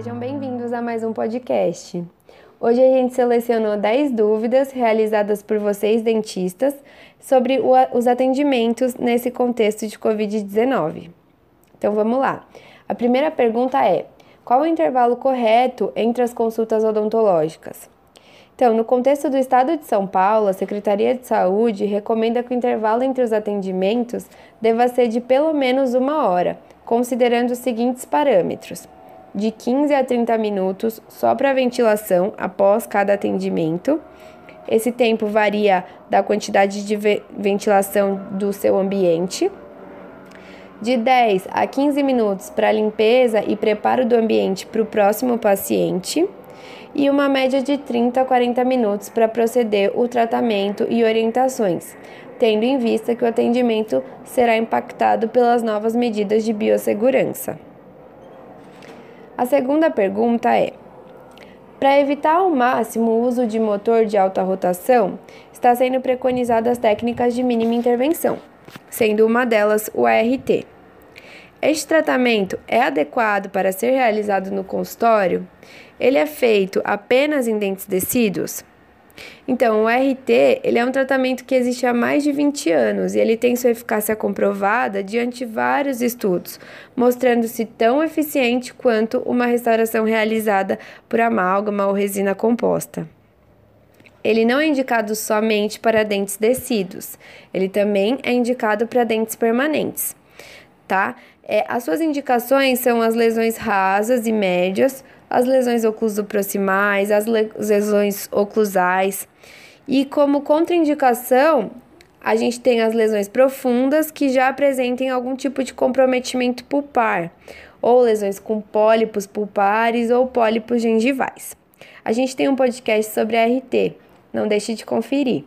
Sejam bem-vindos a mais um podcast. Hoje a gente selecionou 10 dúvidas realizadas por vocês, dentistas, sobre os atendimentos nesse contexto de Covid-19. Então vamos lá. A primeira pergunta é: qual o intervalo correto entre as consultas odontológicas? Então, no contexto do estado de São Paulo, a Secretaria de Saúde recomenda que o intervalo entre os atendimentos deva ser de pelo menos uma hora, considerando os seguintes parâmetros: de 15 a 30 minutos só para ventilação após cada atendimento. Esse tempo varia da quantidade de ventilação do seu ambiente. De 10 a 15 minutos para limpeza e preparo do ambiente para o próximo paciente e uma média de 30 a 40 minutos para proceder o tratamento e orientações, tendo em vista que o atendimento será impactado pelas novas medidas de biossegurança. A segunda pergunta é: para evitar ao máximo o uso de motor de alta rotação, está sendo preconizadas técnicas de mínima intervenção, sendo uma delas o ART. Este tratamento é adequado para ser realizado no consultório? Ele é feito apenas em dentes descidos? Então, o RT ele é um tratamento que existe há mais de 20 anos e ele tem sua eficácia comprovada diante de vários estudos, mostrando-se tão eficiente quanto uma restauração realizada por amálgama ou resina composta. Ele não é indicado somente para dentes descidos, ele também é indicado para dentes permanentes, tá? É, as suas indicações são as lesões rasas e médias, as lesões oclusoproximais, as lesões oclusais. E como contraindicação, a gente tem as lesões profundas que já apresentem algum tipo de comprometimento pulpar, ou lesões com pólipos pulpares ou pólipos gengivais. A gente tem um podcast sobre RT, não deixe de conferir.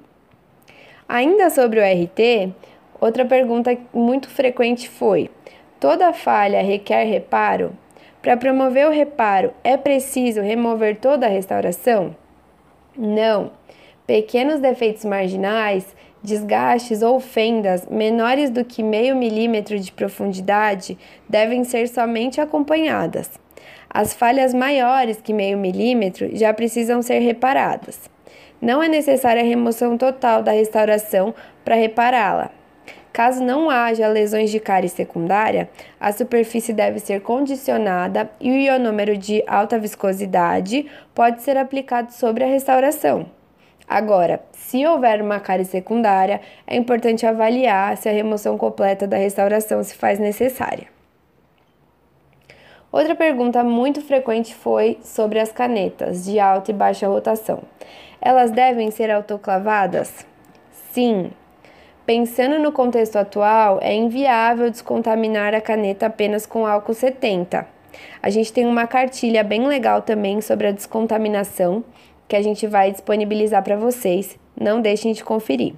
Ainda sobre o RT, outra pergunta muito frequente foi: toda falha requer reparo? Para promover o reparo, é preciso remover toda a restauração? Não. Pequenos defeitos marginais, desgastes ou fendas menores do que meio milímetro de profundidade devem ser somente acompanhadas. As falhas maiores que meio milímetro já precisam ser reparadas. Não é necessária a remoção total da restauração para repará-la. Caso não haja lesões de cárie secundária, a superfície deve ser condicionada e o ionômero de alta viscosidade pode ser aplicado sobre a restauração. Agora, se houver uma cárie secundária, é importante avaliar se a remoção completa da restauração se faz necessária. Outra pergunta muito frequente foi sobre as canetas de alta e baixa rotação. Elas devem ser autoclavadas? Sim, Pensando no contexto atual, é inviável descontaminar a caneta apenas com álcool 70. A gente tem uma cartilha bem legal também sobre a descontaminação que a gente vai disponibilizar para vocês. Não deixem de conferir.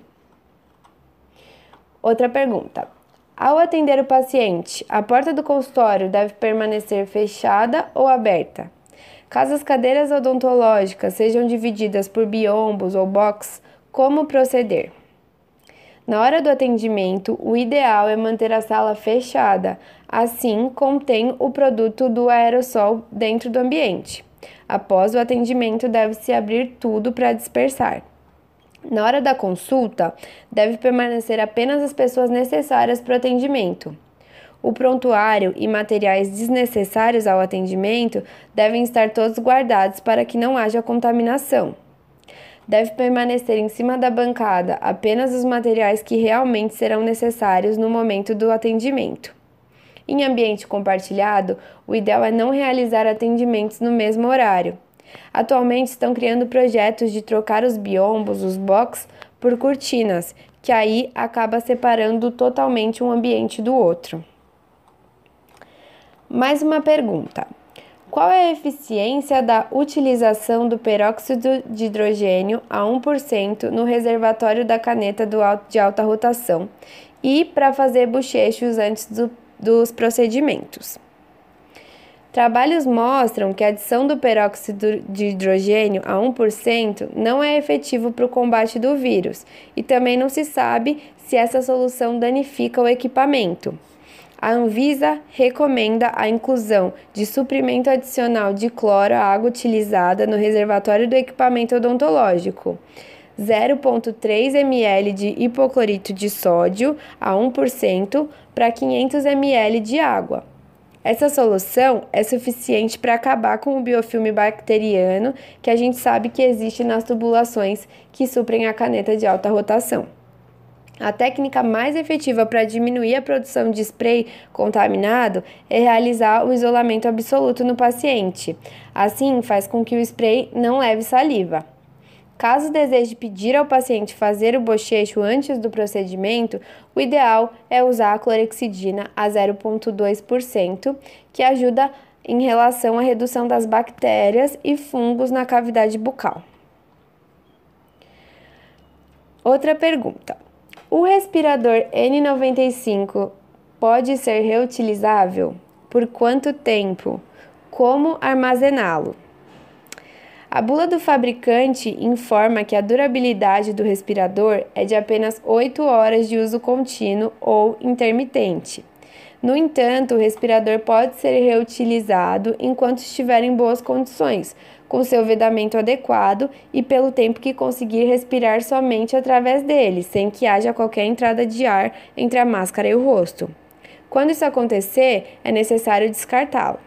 Outra pergunta. Ao atender o paciente, a porta do consultório deve permanecer fechada ou aberta? Caso as cadeiras odontológicas sejam divididas por biombos ou box, como proceder? Na hora do atendimento, o ideal é manter a sala fechada, assim contém o produto do aerossol dentro do ambiente. Após o atendimento, deve-se abrir tudo para dispersar. Na hora da consulta, deve permanecer apenas as pessoas necessárias para o atendimento. O prontuário e materiais desnecessários ao atendimento devem estar todos guardados para que não haja contaminação deve permanecer em cima da bancada apenas os materiais que realmente serão necessários no momento do atendimento. Em ambiente compartilhado, o ideal é não realizar atendimentos no mesmo horário. Atualmente estão criando projetos de trocar os biombos, os box, por cortinas, que aí acaba separando totalmente um ambiente do outro. Mais uma pergunta. Qual é a eficiência da utilização do peróxido de hidrogênio a 1% no reservatório da caneta de alta rotação e para fazer bochechos antes do, dos procedimentos? Trabalhos mostram que a adição do peróxido de hidrogênio a 1% não é efetivo para o combate do vírus e também não se sabe se essa solução danifica o equipamento. A Anvisa recomenda a inclusão de suprimento adicional de cloro à água utilizada no reservatório do equipamento odontológico. 0,3 ml de hipoclorito de sódio a 1% para 500 ml de água. Essa solução é suficiente para acabar com o biofilme bacteriano que a gente sabe que existe nas tubulações que suprem a caneta de alta rotação. A técnica mais efetiva para diminuir a produção de spray contaminado é realizar o isolamento absoluto no paciente. Assim, faz com que o spray não leve saliva. Caso deseje pedir ao paciente fazer o bochecho antes do procedimento, o ideal é usar a clorexidina a 0,2%, que ajuda em relação à redução das bactérias e fungos na cavidade bucal. Outra pergunta: O respirador N95 pode ser reutilizável? Por quanto tempo? Como armazená-lo? A bula do fabricante informa que a durabilidade do respirador é de apenas 8 horas de uso contínuo ou intermitente. No entanto, o respirador pode ser reutilizado enquanto estiver em boas condições, com seu vedamento adequado e pelo tempo que conseguir respirar somente através dele, sem que haja qualquer entrada de ar entre a máscara e o rosto. Quando isso acontecer, é necessário descartá-lo.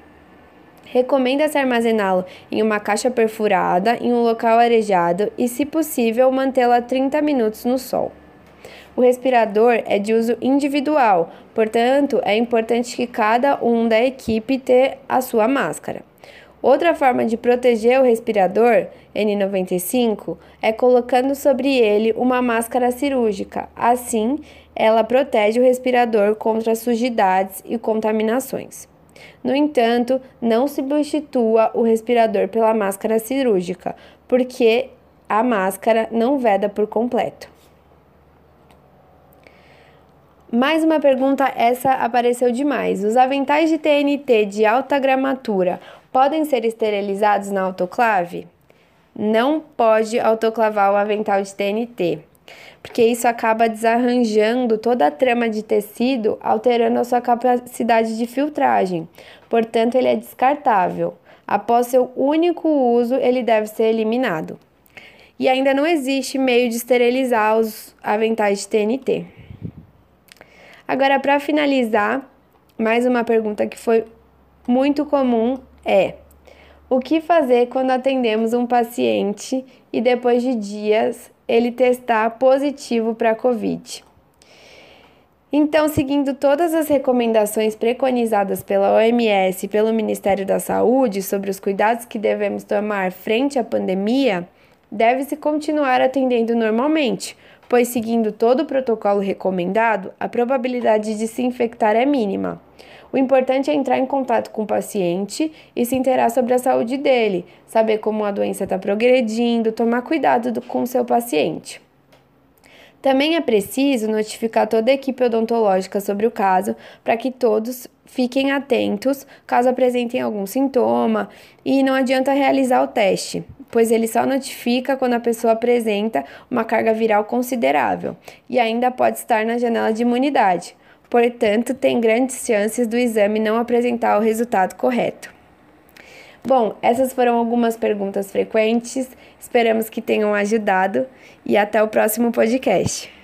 Recomenda-se armazená-lo em uma caixa perfurada, em um local arejado e, se possível, mantê-la 30 minutos no sol. O respirador é de uso individual, portanto, é importante que cada um da equipe tenha a sua máscara. Outra forma de proteger o respirador N95 é colocando sobre ele uma máscara cirúrgica. Assim, ela protege o respirador contra sujidades e contaminações. No entanto, não substitua o respirador pela máscara cirúrgica, porque a máscara não veda por completo. Mais uma pergunta, essa apareceu demais. Os aventais de TNT de alta gramatura podem ser esterilizados na autoclave? Não pode autoclavar o avental de TNT porque isso acaba desarranjando toda a trama de tecido, alterando a sua capacidade de filtragem. Portanto, ele é descartável. Após seu único uso, ele deve ser eliminado. E ainda não existe meio de esterilizar os aventais de TNT. Agora, para finalizar, mais uma pergunta que foi muito comum é: o que fazer quando atendemos um paciente e depois de dias ele testar positivo para Covid. Então, seguindo todas as recomendações preconizadas pela OMS e pelo Ministério da Saúde sobre os cuidados que devemos tomar frente à pandemia, deve-se continuar atendendo normalmente, pois, seguindo todo o protocolo recomendado, a probabilidade de se infectar é mínima. O importante é entrar em contato com o paciente e se interar sobre a saúde dele, saber como a doença está progredindo, tomar cuidado do, com o seu paciente. Também é preciso notificar toda a equipe odontológica sobre o caso para que todos fiquem atentos caso apresentem algum sintoma e não adianta realizar o teste, pois ele só notifica quando a pessoa apresenta uma carga viral considerável e ainda pode estar na janela de imunidade. Portanto, tem grandes chances do exame não apresentar o resultado correto. Bom, essas foram algumas perguntas frequentes. Esperamos que tenham ajudado e até o próximo podcast.